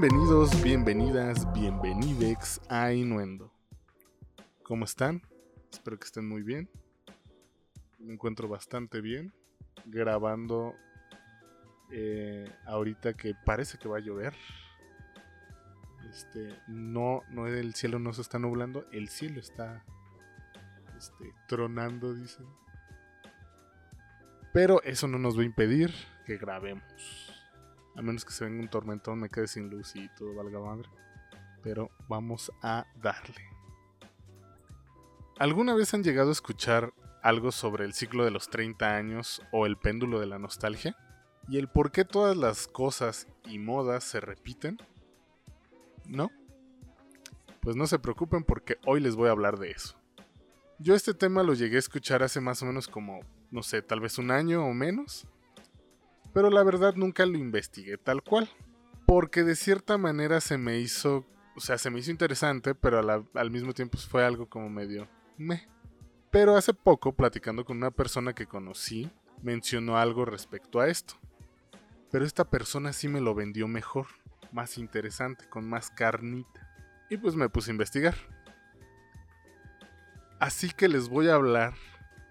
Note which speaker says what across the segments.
Speaker 1: Bienvenidos, bienvenidas, bienvenidex a Inuendo. ¿Cómo están? Espero que estén muy bien. Me encuentro bastante bien. Grabando eh, ahorita que parece que va a llover. Este, no, no, el cielo no se está nublando, el cielo está este, tronando, dicen. Pero eso no nos va a impedir que grabemos. A menos que se venga un tormentón, me quede sin luz y todo valga madre. Pero vamos a darle. ¿Alguna vez han llegado a escuchar algo sobre el ciclo de los 30 años o el péndulo de la nostalgia? ¿Y el por qué todas las cosas y modas se repiten? ¿No? Pues no se preocupen porque hoy les voy a hablar de eso. Yo este tema lo llegué a escuchar hace más o menos como, no sé, tal vez un año o menos pero la verdad nunca lo investigué tal cual. Porque de cierta manera se me hizo, o sea, se me hizo interesante, pero al mismo tiempo fue algo como medio me. Pero hace poco, platicando con una persona que conocí, mencionó algo respecto a esto. Pero esta persona sí me lo vendió mejor, más interesante, con más carnita. Y pues me puse a investigar. Así que les voy a hablar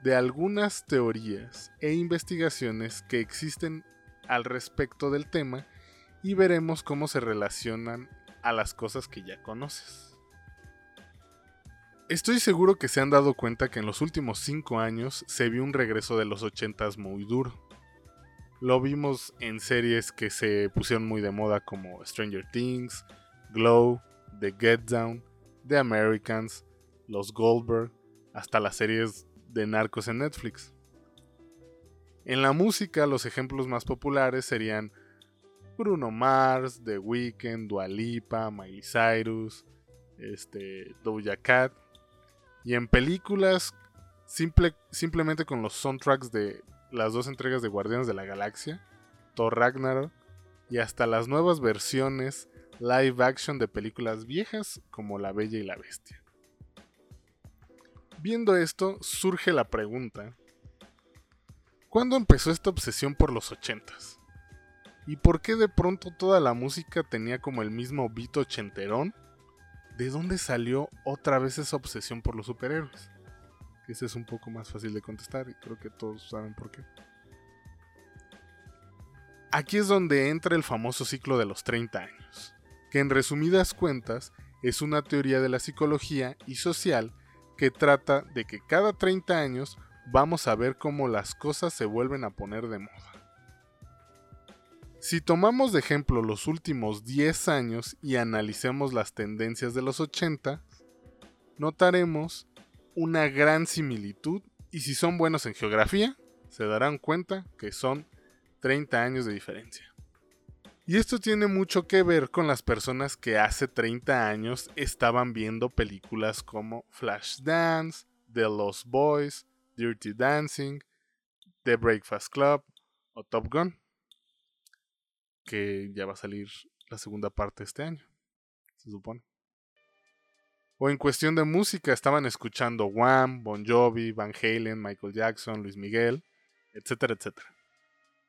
Speaker 1: de algunas teorías e investigaciones que existen al respecto del tema y veremos cómo se relacionan a las cosas que ya conoces. Estoy seguro que se han dado cuenta que en los últimos 5 años se vio un regreso de los 80s muy duro. Lo vimos en series que se pusieron muy de moda como Stranger Things, Glow, The Get Down, The Americans, Los Goldberg, hasta las series de narcos en Netflix. En la música, los ejemplos más populares serían Bruno Mars, The Weeknd, Dua Lipa, Miley Cyrus, este, Doja Cat. Y en películas, simple, simplemente con los soundtracks de las dos entregas de Guardianes de la Galaxia, Thor Ragnarok, y hasta las nuevas versiones live action de películas viejas como La Bella y la Bestia. Viendo esto, surge la pregunta ¿Cuándo empezó esta obsesión por los ochentas? ¿Y por qué de pronto toda la música tenía como el mismo beat ochenterón? ¿De dónde salió otra vez esa obsesión por los superhéroes? Ese es un poco más fácil de contestar y creo que todos saben por qué. Aquí es donde entra el famoso ciclo de los 30 años, que en resumidas cuentas es una teoría de la psicología y social que trata de que cada 30 años vamos a ver cómo las cosas se vuelven a poner de moda. Si tomamos de ejemplo los últimos 10 años y analicemos las tendencias de los 80, notaremos una gran similitud y si son buenos en geografía, se darán cuenta que son 30 años de diferencia. Y esto tiene mucho que ver con las personas que hace 30 años estaban viendo películas como Flashdance, The Lost Boys, Dirty Dancing, The Breakfast Club o Top Gun, que ya va a salir la segunda parte este año, se supone. O en cuestión de música, estaban escuchando Wham, Bon Jovi, Van Halen, Michael Jackson, Luis Miguel, etcétera, etcétera.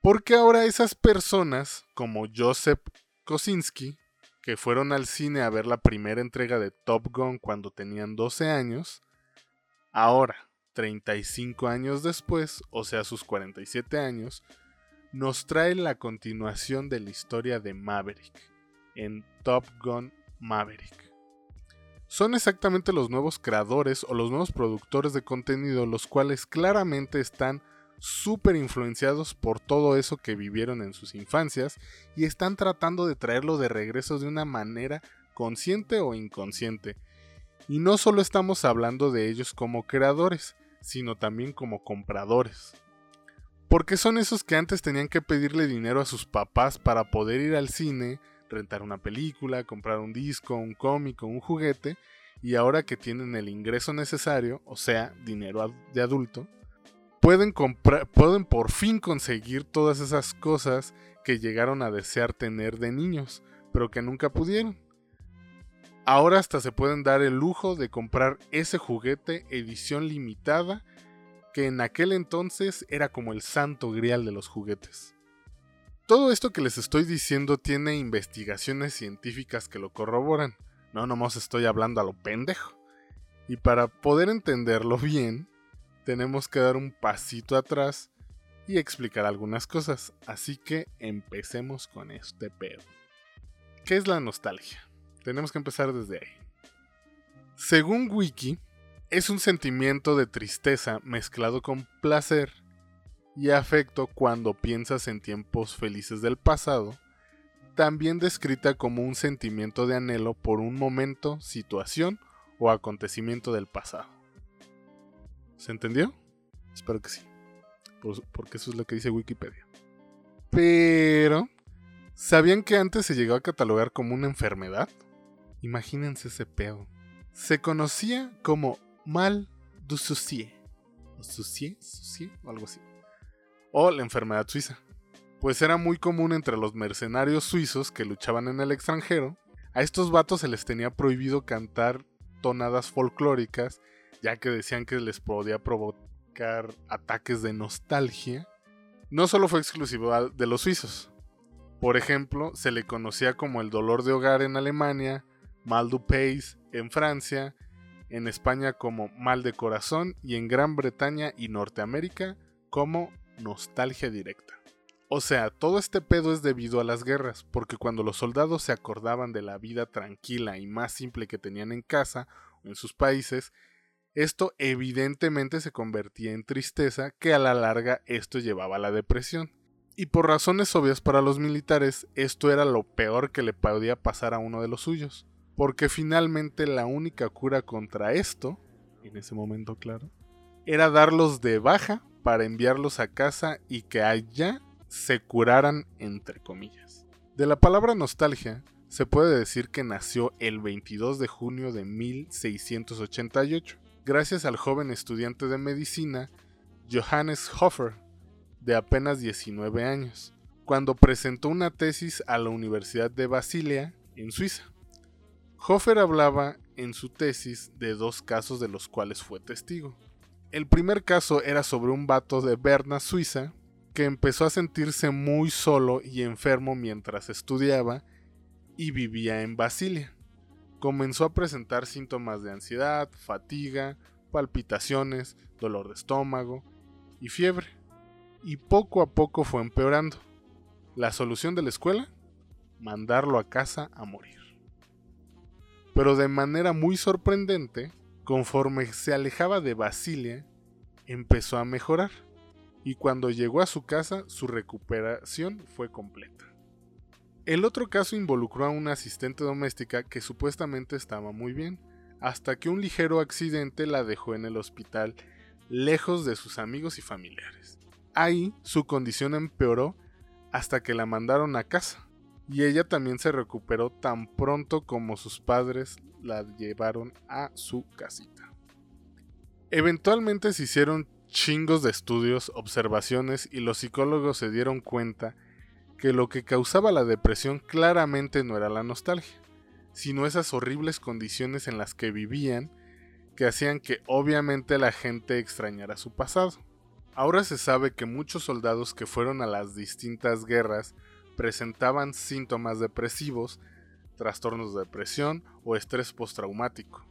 Speaker 1: Porque ahora esas personas, como Joseph Kosinski, que fueron al cine a ver la primera entrega de Top Gun cuando tenían 12 años, ahora, 35 años después, o sea sus 47 años, nos trae la continuación de la historia de Maverick, en Top Gun Maverick. Son exactamente los nuevos creadores o los nuevos productores de contenido los cuales claramente están súper influenciados por todo eso que vivieron en sus infancias y están tratando de traerlo de regreso de una manera consciente o inconsciente. Y no solo estamos hablando de ellos como creadores, sino también como compradores. Porque son esos que antes tenían que pedirle dinero a sus papás para poder ir al cine, rentar una película, comprar un disco, un cómic un juguete, y ahora que tienen el ingreso necesario, o sea, dinero de adulto, pueden, pueden por fin conseguir todas esas cosas que llegaron a desear tener de niños, pero que nunca pudieron. Ahora hasta se pueden dar el lujo de comprar ese juguete edición limitada que en aquel entonces era como el santo grial de los juguetes. Todo esto que les estoy diciendo tiene investigaciones científicas que lo corroboran. No nomás estoy hablando a lo pendejo. Y para poder entenderlo bien, tenemos que dar un pasito atrás y explicar algunas cosas. Así que empecemos con este pedo. ¿Qué es la nostalgia? Tenemos que empezar desde ahí. Según Wiki, es un sentimiento de tristeza mezclado con placer y afecto cuando piensas en tiempos felices del pasado, también descrita como un sentimiento de anhelo por un momento, situación o acontecimiento del pasado. ¿Se entendió? Espero que sí, porque eso es lo que dice Wikipedia. Pero, ¿sabían que antes se llegó a catalogar como una enfermedad? Imagínense ese pedo. Se conocía como mal du souci. O souci, souci, o algo así. O la enfermedad suiza. Pues era muy común entre los mercenarios suizos que luchaban en el extranjero. A estos vatos se les tenía prohibido cantar tonadas folclóricas, ya que decían que les podía provocar ataques de nostalgia. No solo fue exclusivo de los suizos. Por ejemplo, se le conocía como el dolor de hogar en Alemania, mal du pays en Francia, en España como mal de corazón y en Gran Bretaña y Norteamérica como nostalgia directa. O sea, todo este pedo es debido a las guerras, porque cuando los soldados se acordaban de la vida tranquila y más simple que tenían en casa o en sus países, esto evidentemente se convertía en tristeza que a la larga esto llevaba a la depresión. Y por razones obvias para los militares, esto era lo peor que le podía pasar a uno de los suyos porque finalmente la única cura contra esto, en ese momento claro, era darlos de baja para enviarlos a casa y que allá se curaran entre comillas. De la palabra nostalgia se puede decir que nació el 22 de junio de 1688, gracias al joven estudiante de medicina Johannes Hofer, de apenas 19 años, cuando presentó una tesis a la Universidad de Basilia, en Suiza. Hofer hablaba en su tesis de dos casos de los cuales fue testigo. El primer caso era sobre un vato de Berna, Suiza, que empezó a sentirse muy solo y enfermo mientras estudiaba y vivía en Basilia. Comenzó a presentar síntomas de ansiedad, fatiga, palpitaciones, dolor de estómago y fiebre. Y poco a poco fue empeorando. La solución de la escuela? Mandarlo a casa a morir pero de manera muy sorprendente, conforme se alejaba de Basilia, empezó a mejorar, y cuando llegó a su casa su recuperación fue completa. El otro caso involucró a una asistente doméstica que supuestamente estaba muy bien, hasta que un ligero accidente la dejó en el hospital lejos de sus amigos y familiares. Ahí su condición empeoró hasta que la mandaron a casa, y ella también se recuperó tan pronto como sus padres la llevaron a su casita. Eventualmente se hicieron chingos de estudios, observaciones y los psicólogos se dieron cuenta que lo que causaba la depresión claramente no era la nostalgia, sino esas horribles condiciones en las que vivían que hacían que obviamente la gente extrañara su pasado. Ahora se sabe que muchos soldados que fueron a las distintas guerras presentaban síntomas depresivos, trastornos de depresión o estrés postraumático.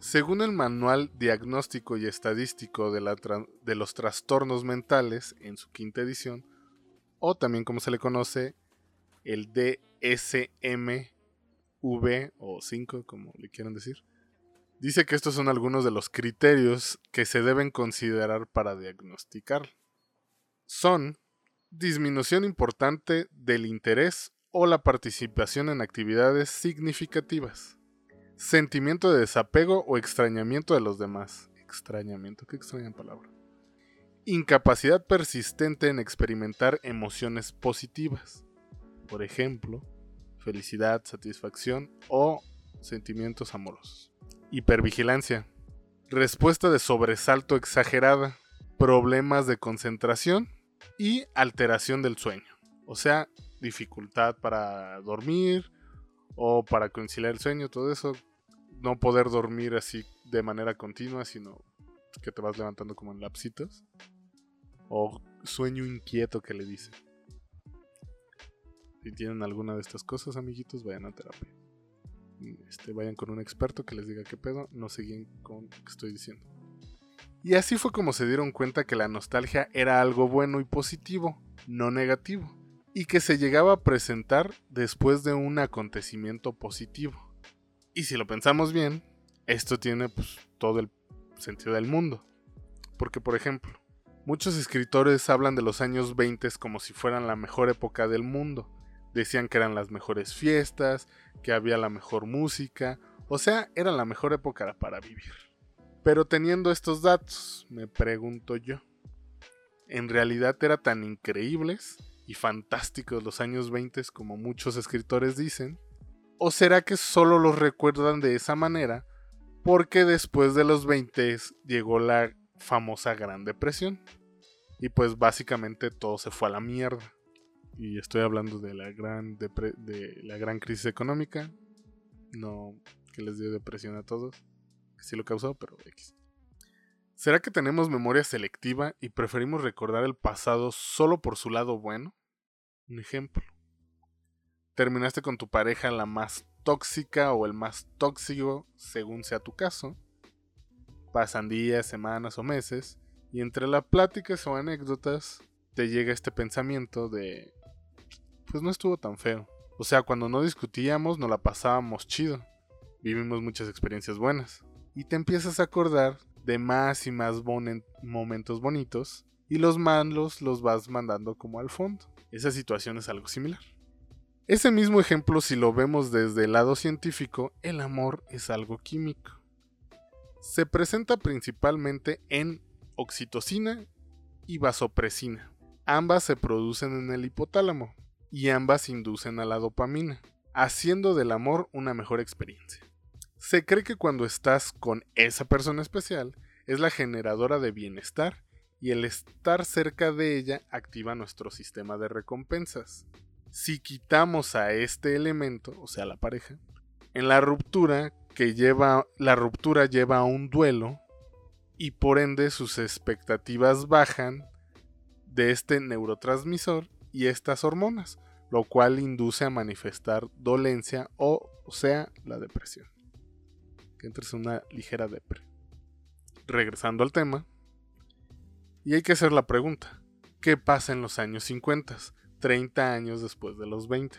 Speaker 1: Según el Manual Diagnóstico y Estadístico de, los Trastornos Mentales, en su quinta edición, o también como se le conoce, el DSM-V o 5, como le quieran decir, dice que estos son algunos de los criterios que se deben considerar para diagnosticar. Son disminución importante del interés o la participación en actividades significativas. Sentimiento de desapego o extrañamiento de los demás. Extrañamiento, qué extraña palabra. Incapacidad persistente en experimentar emociones positivas. Por ejemplo, felicidad, satisfacción o sentimientos amorosos. Hipervigilancia. Respuesta de sobresalto exagerada. Problemas de concentración y alteración del sueño. O sea, dificultad para dormir o para conciliar el sueño, todo eso. No poder dormir así de manera continua, sino que te vas levantando como en lapsitos. O sueño inquieto que le dicen. Si tienen alguna de estas cosas, amiguitos, vayan a terapia. Este, vayan con un experto que les diga qué pedo, no se guíen con lo que estoy diciendo. Y así fue como se dieron cuenta que la nostalgia era algo bueno y positivo, no negativo, y que se llegaba a presentar después de un acontecimiento positivo. Y si lo pensamos bien, esto tiene pues, todo el sentido del mundo. Porque, por ejemplo, muchos escritores hablan de los años 20 como si fueran la mejor época del mundo. Decían que eran las mejores fiestas, que había la mejor música, o sea, era la mejor época para vivir. Pero teniendo estos datos, me pregunto yo, ¿en realidad eran tan increíbles y fantásticos los años 20 como muchos escritores dicen? ¿O será que solo los recuerdan de esa manera porque después de los 20 llegó la famosa Gran Depresión? Y pues básicamente todo se fue a la mierda y estoy hablando de la gran de la gran crisis económica, no que les dio depresión a todos, que sí lo causó, pero X. ¿Será que tenemos memoria selectiva y preferimos recordar el pasado solo por su lado bueno? Un ejemplo. Terminaste con tu pareja la más tóxica o el más tóxico, según sea tu caso. Pasan días, semanas o meses, y entre las pláticas o anécdotas te llega este pensamiento de pues no estuvo tan feo. O sea, cuando no discutíamos, nos la pasábamos chido. Vivimos muchas experiencias buenas. Y te empiezas a acordar de más y más momentos bonitos y los malos los vas mandando como al fondo. Esa situación es algo similar. Ese mismo ejemplo, si lo vemos desde el lado científico, el amor es algo químico. Se presenta principalmente en oxitocina y vasopresina. Ambas se producen en el hipotálamo, y ambas inducen a la dopamina, haciendo del amor una mejor experiencia. Se cree que cuando estás con esa persona especial es la generadora de bienestar y el estar cerca de ella activa nuestro sistema de recompensas. Si quitamos a este elemento, o sea, la pareja, en la ruptura que lleva la ruptura lleva a un duelo y por ende sus expectativas bajan de este neurotransmisor y estas hormonas, lo cual induce a manifestar dolencia o, sea, la depresión. Que una ligera depresión. Regresando al tema, y hay que hacer la pregunta, ¿qué pasa en los años 50, 30 años después de los 20?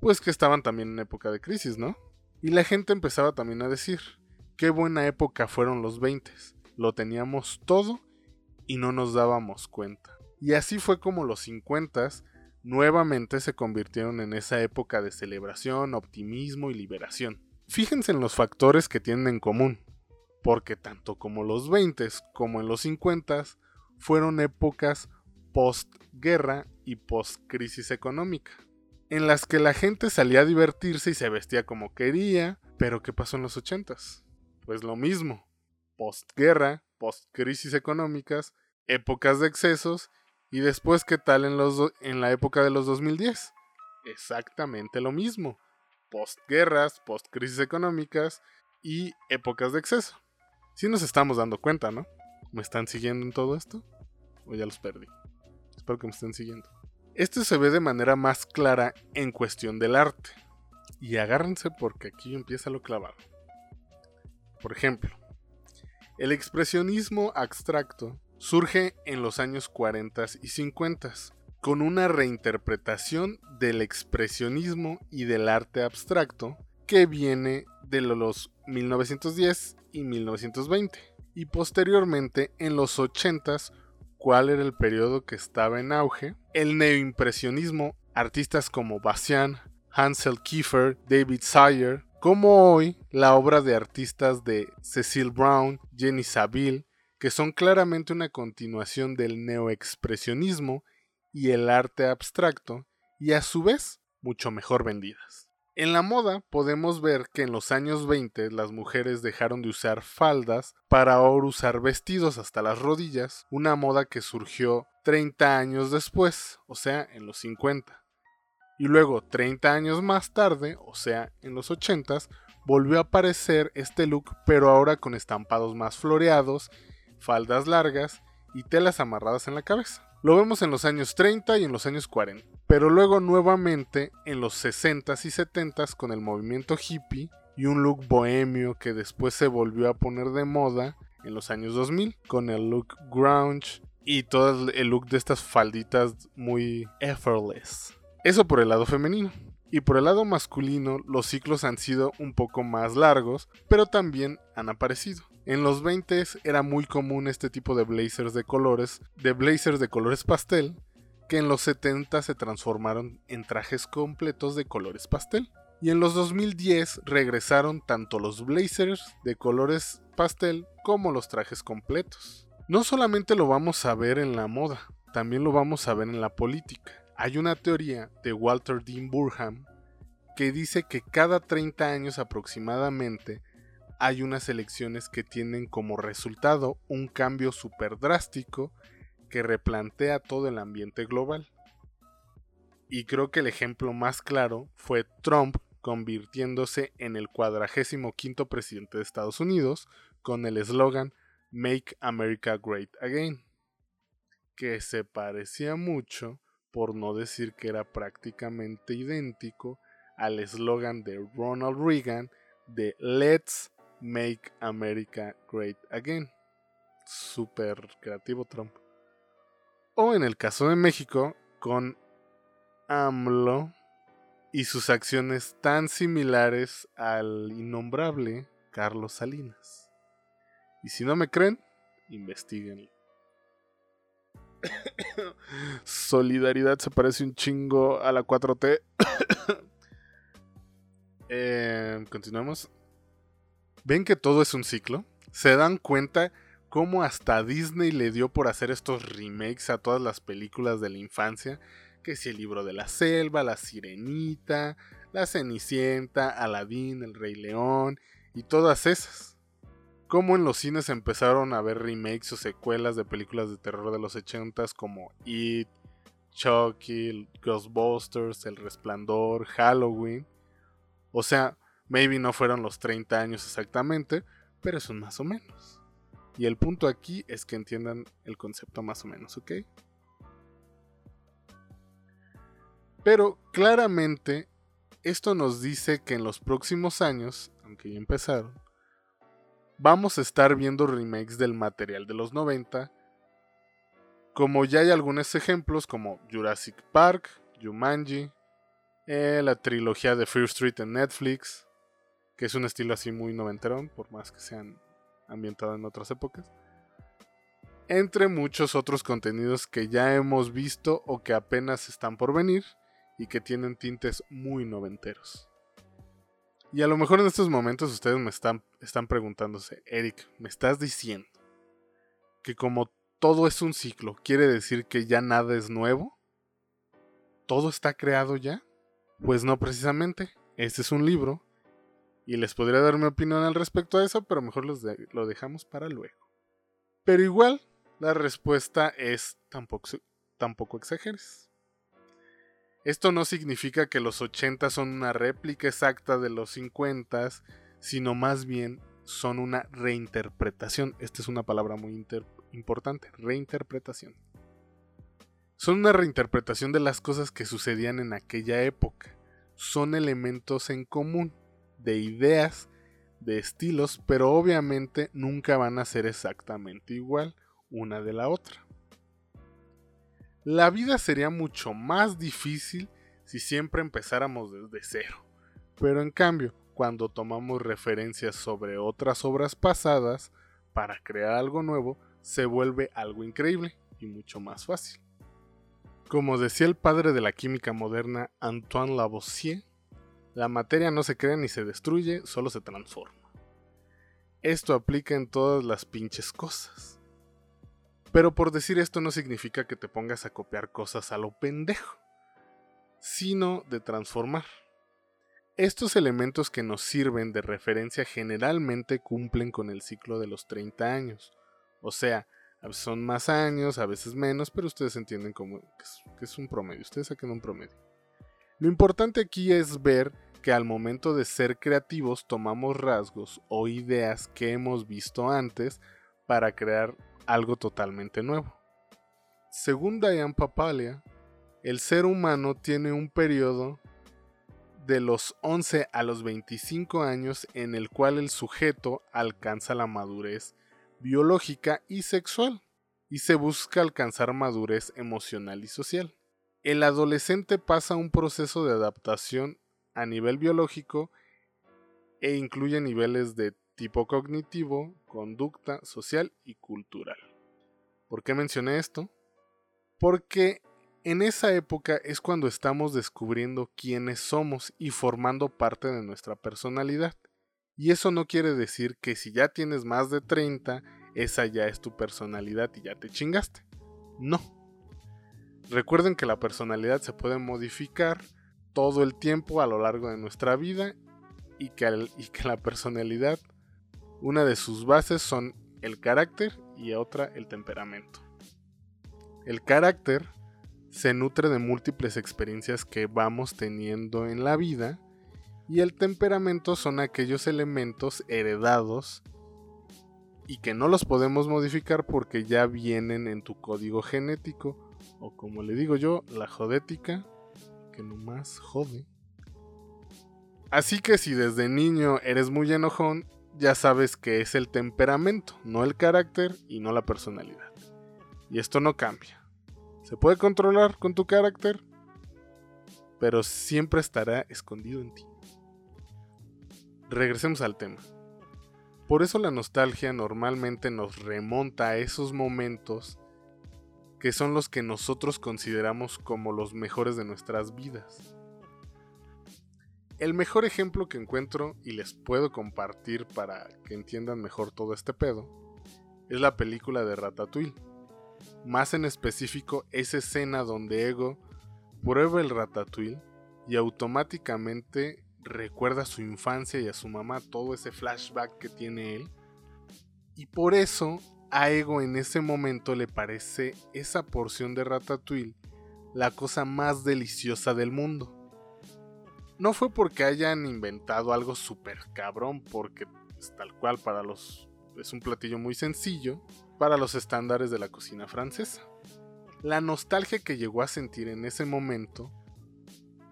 Speaker 1: Pues que estaban también en época de crisis, ¿no? Y la gente empezaba también a decir, qué buena época fueron los 20, lo teníamos todo y no nos dábamos cuenta. Y así fue como los 50 nuevamente se convirtieron en esa época de celebración, optimismo y liberación. Fíjense en los factores que tienen en común, porque tanto como los 20 como en los 50 fueron épocas postguerra y post-crisis económica, en las que la gente salía a divertirse y se vestía como quería, pero ¿qué pasó en los 80 Pues lo mismo, postguerra, post-crisis económicas, épocas de excesos y después, ¿qué tal en, los en la época de los 2010? Exactamente lo mismo. Postguerras, postcrisis económicas y épocas de exceso. Si nos estamos dando cuenta, ¿no? ¿Me están siguiendo en todo esto? ¿O ya los perdí? Espero que me estén siguiendo. Esto se ve de manera más clara en cuestión del arte. Y agárrense porque aquí empieza lo clavado. Por ejemplo, el expresionismo abstracto surge en los años 40 y 50 con una reinterpretación del expresionismo y del arte abstracto que viene de los 1910 y 1920. Y posteriormente en los 80 cuál era el periodo que estaba en auge, el neoimpresionismo, artistas como Bastian, Hansel Kiefer, David Sayer, como hoy la obra de artistas de Cecil Brown, Jenny Saville, que son claramente una continuación del neoexpresionismo y el arte abstracto, y a su vez mucho mejor vendidas. En la moda podemos ver que en los años 20 las mujeres dejaron de usar faldas para ahora usar vestidos hasta las rodillas, una moda que surgió 30 años después, o sea, en los 50. Y luego 30 años más tarde, o sea, en los 80, volvió a aparecer este look pero ahora con estampados más floreados faldas largas y telas amarradas en la cabeza. Lo vemos en los años 30 y en los años 40. pero luego nuevamente en los 60s y 70s con el movimiento hippie y un look bohemio que después se volvió a poner de moda en los años 2000 con el look grunge y todo el look de estas falditas muy effortless. Eso por el lado femenino. Y por el lado masculino, los ciclos han sido un poco más largos, pero también han aparecido. En los 20 era muy común este tipo de blazers de colores, de blazers de colores pastel, que en los 70 se transformaron en trajes completos de colores pastel. Y en los 2010 regresaron tanto los blazers de colores pastel como los trajes completos. No solamente lo vamos a ver en la moda, también lo vamos a ver en la política. Hay una teoría de Walter Dean Burham que dice que cada 30 años aproximadamente hay unas elecciones que tienen como resultado un cambio súper drástico que replantea todo el ambiente global. Y creo que el ejemplo más claro fue Trump convirtiéndose en el cuadragésimo quinto presidente de Estados Unidos con el eslogan Make America Great Again, que se parecía mucho por no decir que era prácticamente idéntico al eslogan de Ronald Reagan de Let's Make America Great Again. Super creativo Trump. O en el caso de México, con AMLO y sus acciones tan similares al innombrable Carlos Salinas. Y si no me creen, investiguenlo. Solidaridad se parece un chingo a la 4T. eh, continuamos. ¿Ven que todo es un ciclo? ¿Se dan cuenta cómo hasta Disney le dio por hacer estos remakes a todas las películas de la infancia? Que si el libro de la selva, la sirenita, la cenicienta, Aladdin, el rey león y todas esas cómo en los cines empezaron a ver remakes o secuelas de películas de terror de los 80s como It, Chucky, Ghostbusters, El Resplandor, Halloween. O sea, maybe no fueron los 30 años exactamente, pero son más o menos. Y el punto aquí es que entiendan el concepto más o menos, ¿ok? Pero claramente esto nos dice que en los próximos años, aunque ya empezaron, vamos a estar viendo remakes del material de los 90. Como ya hay algunos ejemplos como Jurassic Park, Jumanji, eh, la trilogía de Fear Street en Netflix, es un estilo así muy noventerón, por más que sean ambientados en otras épocas. Entre muchos otros contenidos que ya hemos visto o que apenas están por venir y que tienen tintes muy noventeros. Y a lo mejor en estos momentos ustedes me están, están preguntándose, Eric, ¿me estás diciendo que como todo es un ciclo, quiere decir que ya nada es nuevo? ¿Todo está creado ya? Pues no precisamente. Este es un libro y les podría dar mi opinión al respecto a eso, pero mejor lo dejamos para luego. Pero igual, la respuesta es tampoco, tampoco exageres. Esto no significa que los 80 son una réplica exacta de los 50, sino más bien son una reinterpretación. Esta es una palabra muy importante, reinterpretación. Son una reinterpretación de las cosas que sucedían en aquella época. Son elementos en común, de ideas, de estilos, pero obviamente nunca van a ser exactamente igual una de la otra la vida sería mucho más difícil si siempre empezáramos desde cero. Pero en cambio, cuando tomamos referencias sobre otras obras pasadas para crear algo nuevo, se vuelve algo increíble y mucho más fácil. Como decía el padre de la química moderna Antoine Lavoisier, la materia no se crea ni se destruye, solo se transforma. Esto aplica en todas las pinches cosas. Pero por decir esto no significa que te pongas a copiar cosas a lo pendejo, sino de transformar. Estos elementos que nos sirven de referencia generalmente cumplen con el ciclo de los 30 años. O sea, son más años, a veces menos, pero ustedes entienden como que es, un promedio. Ustedes saquen un promedio. Lo importante aquí es ver que al momento de ser creativos tomamos rasgos o ideas que hemos visto antes para crear algo totalmente nuevo. Según Diane Papalia, el ser humano tiene un periodo de los 11 a los 25 años en el cual el sujeto alcanza la madurez biológica y sexual y se busca alcanzar madurez emocional y social. El adolescente pasa un proceso de adaptación a nivel biológico e incluye niveles de tipo cognitivo, conducta, social y cultural. ¿Por qué mencioné esto? Porque en esa época es cuando estamos descubriendo quiénes somos y formando parte de nuestra personalidad. Y eso no quiere decir que si ya tienes más de 30, esa ya es tu personalidad y ya te chingaste. No. Recuerden que la personalidad se puede modificar todo el tiempo a lo largo de nuestra vida y que, la personalidad, una de sus bases son el carácter y otra el temperamento. El carácter se nutre de múltiples experiencias que vamos teniendo en la vida y el temperamento son aquellos elementos heredados y que no los podemos modificar porque ya vienen en tu código genético o como le digo yo, la jodética que nomás jode. Así que si desde niño eres muy enojón, ya sabes que es el temperamento, no el carácter y no la personalidad. Y esto no cambia. Se puede controlar con tu carácter, pero siempre estará escondido en ti. Regresemos al tema. Por eso la nostalgia normalmente nos remonta a esos momentos que son los que nosotros consideramos como los mejores de nuestras vidas. El mejor ejemplo que encuentro y les puedo compartir para que entiendan mejor todo este pedo es la película de Ratatouille más en específico esa escena donde Ego prueba el ratatouille y automáticamente recuerda a su infancia y a su mamá, todo ese flashback que tiene él. Y por eso a Ego en ese momento le parece esa porción de ratatouille la cosa más deliciosa del mundo. No fue porque hayan inventado algo súper cabrón, porque es tal cual para los es un platillo muy sencillo, para los estándares de la cocina francesa. La nostalgia que llegó a sentir en ese momento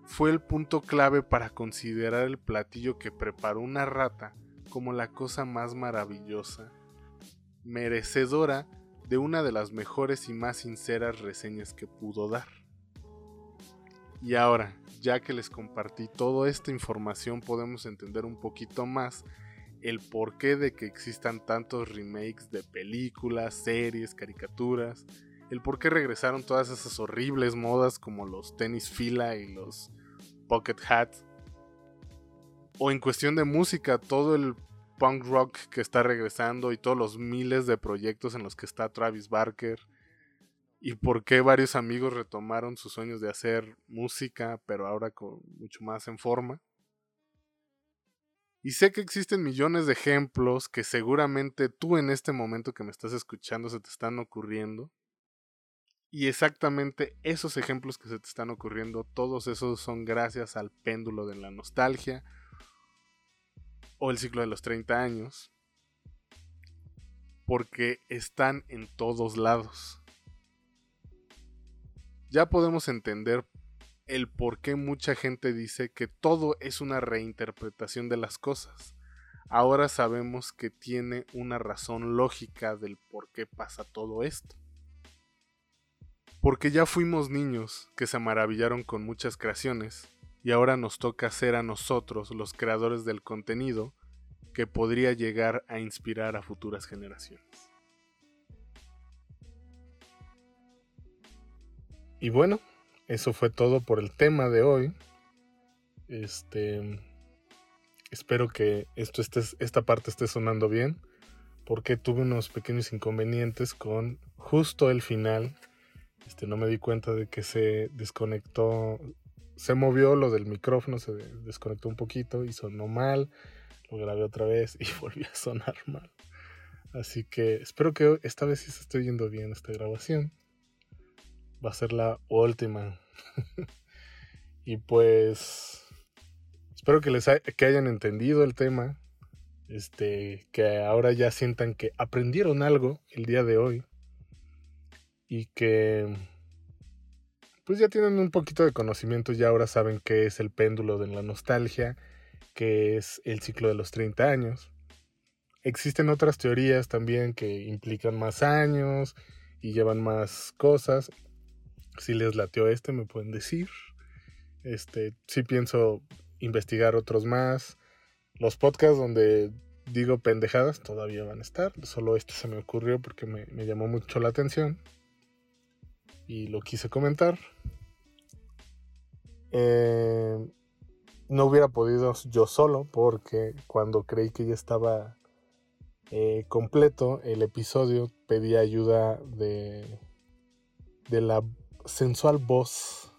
Speaker 1: fue el punto clave para considerar el platillo que preparó una rata como la cosa más maravillosa, merecedora de una de las mejores y más sinceras reseñas que pudo dar. Y ahora, ya que les compartí toda esta información, podemos entender un poquito más el porqué de que existan tantos remakes de películas, series, caricaturas, el por qué regresaron todas esas horribles modas como los tenis fila y los pocket hats. O en cuestión de música, todo el punk rock que está regresando y todos los miles de proyectos en los que está Travis Barker. Y por qué varios amigos retomaron sus sueños de hacer música, pero ahora con mucho más en forma. Y sé que existen millones de ejemplos que seguramente tú en este momento que me estás escuchando se te están ocurriendo. Y exactamente esos ejemplos que se te están ocurriendo, todos esos son gracias al péndulo de la nostalgia o el ciclo de los 30 años. Porque están en todos lados. Ya podemos entender el por qué mucha gente dice que todo es una reinterpretación de las cosas. Ahora sabemos que tiene una razón lógica del por qué pasa todo esto. Porque ya fuimos niños que se maravillaron con muchas creaciones y ahora nos toca ser a nosotros los creadores del contenido que podría llegar a inspirar a futuras generaciones. Y bueno, eso fue todo por el tema de hoy. Este. Espero que esto esta parte esté sonando bien. Porque tuve unos pequeños inconvenientes con justo el final. Este, no me di cuenta de que se desconectó. Se movió lo del micrófono, se desconectó un poquito y sonó mal. Lo grabé otra vez y volvió a sonar mal. Así que espero que esta vez sí se esté yendo bien esta grabación va a ser la última. y pues espero que les que hayan entendido el tema. Este, que ahora ya sientan que aprendieron algo el día de hoy y que pues ya tienen un poquito de conocimiento, ya ahora saben qué es el péndulo de la nostalgia, qué es el ciclo de los 30 años. Existen otras teorías también que implican más años y llevan más cosas. Si les lateó este, me pueden decir. Este, sí pienso investigar otros más. Los podcasts donde digo pendejadas todavía van a estar. Solo este se me ocurrió porque me, me llamó mucho la atención. Y lo quise comentar. Eh, no hubiera podido yo solo porque cuando creí que ya estaba eh, completo el episodio pedí ayuda de, de la sensual voz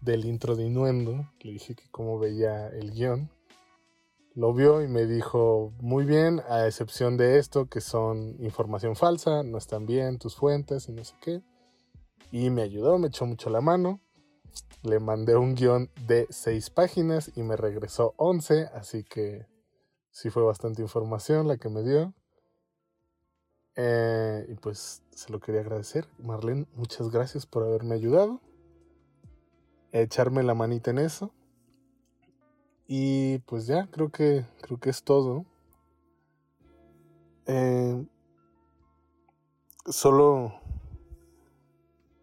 Speaker 1: del intro de Inuendo. Le dije que cómo veía el guion. Lo vio y me dijo, muy bien, a excepción de esto, que son información falsa, no están bien tus fuentes y no sé qué. Y me ayudó, me echó mucho la mano. Le mandé un guion de 6 páginas y me regresó 11, así que sí fue bastante información la que me dio. Eh, y pues se lo quería agradecer. Marlene, muchas gracias por haberme ayudado. echarme la manita en eso. Y pues ya, creo que, creo que es todo. Eh, solo,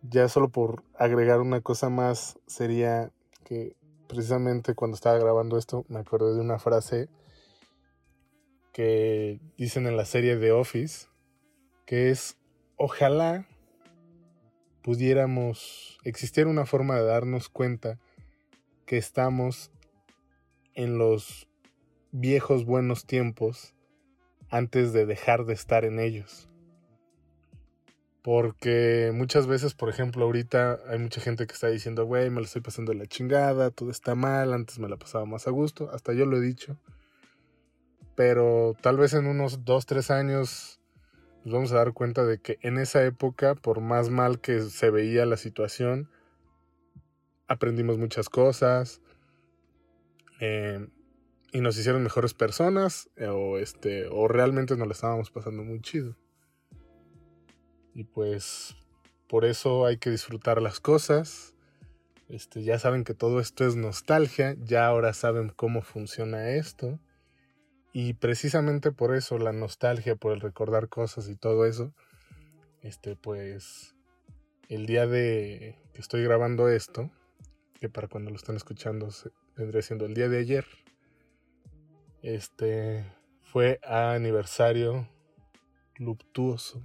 Speaker 1: ya solo por agregar una cosa más, sería que precisamente cuando estaba grabando esto me acordé de una frase que dicen en la serie The Office, que es, ojalá pudiéramos, existiera una forma de darnos cuenta que estamos en los viejos buenos tiempos antes de dejar de estar en ellos. Porque muchas veces, por ejemplo, ahorita hay mucha gente que está diciendo, güey, me lo estoy pasando la chingada, todo está mal, antes me la pasaba más a gusto, hasta yo lo he dicho. Pero tal vez en unos 2, 3 años nos vamos a dar cuenta de que en esa época, por más mal que se veía la situación, aprendimos muchas cosas, eh, y nos hicieron mejores personas eh, o este o realmente nos la estábamos pasando muy chido y pues por eso hay que disfrutar las cosas este ya saben que todo esto es nostalgia ya ahora saben cómo funciona esto y precisamente por eso la nostalgia por el recordar cosas y todo eso este pues el día de que estoy grabando esto que para cuando lo están escuchando vendría siendo el día de ayer. Este fue aniversario luctuoso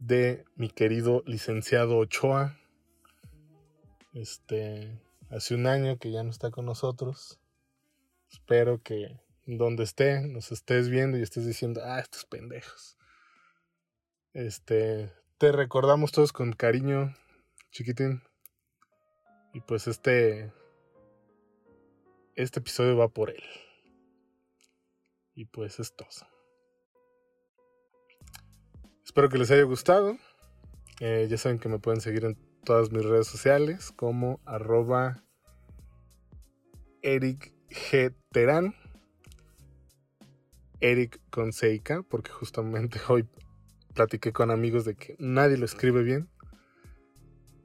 Speaker 1: de mi querido licenciado Ochoa. Este, hace un año que ya no está con nosotros. Espero que donde esté nos estés viendo y estés diciendo, ah, estos pendejos. Este, te recordamos todos con cariño, chiquitín. Y pues este este episodio va por él. Y pues es todo. Espero que les haya gustado. Eh, ya saben que me pueden seguir en todas mis redes sociales como arroba Eric G. Terán. Eric con Seika, porque justamente hoy platiqué con amigos de que nadie lo escribe bien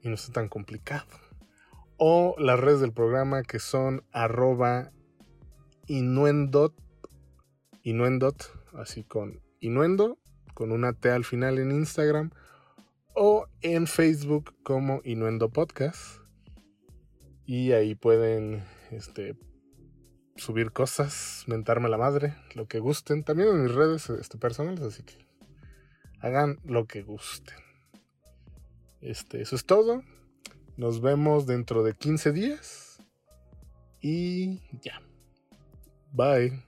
Speaker 1: y no es tan complicado o las redes del programa que son arroba inuendot, inuendot, así con inuendo, con una T al final en Instagram, o en Facebook como Inuendo Podcast. Y ahí pueden este, subir cosas, mentarme la madre, lo que gusten. También en mis redes este, personales, así que hagan lo que gusten. Este, eso es todo. Nos vemos dentro de 15 días. Y ya. Bye.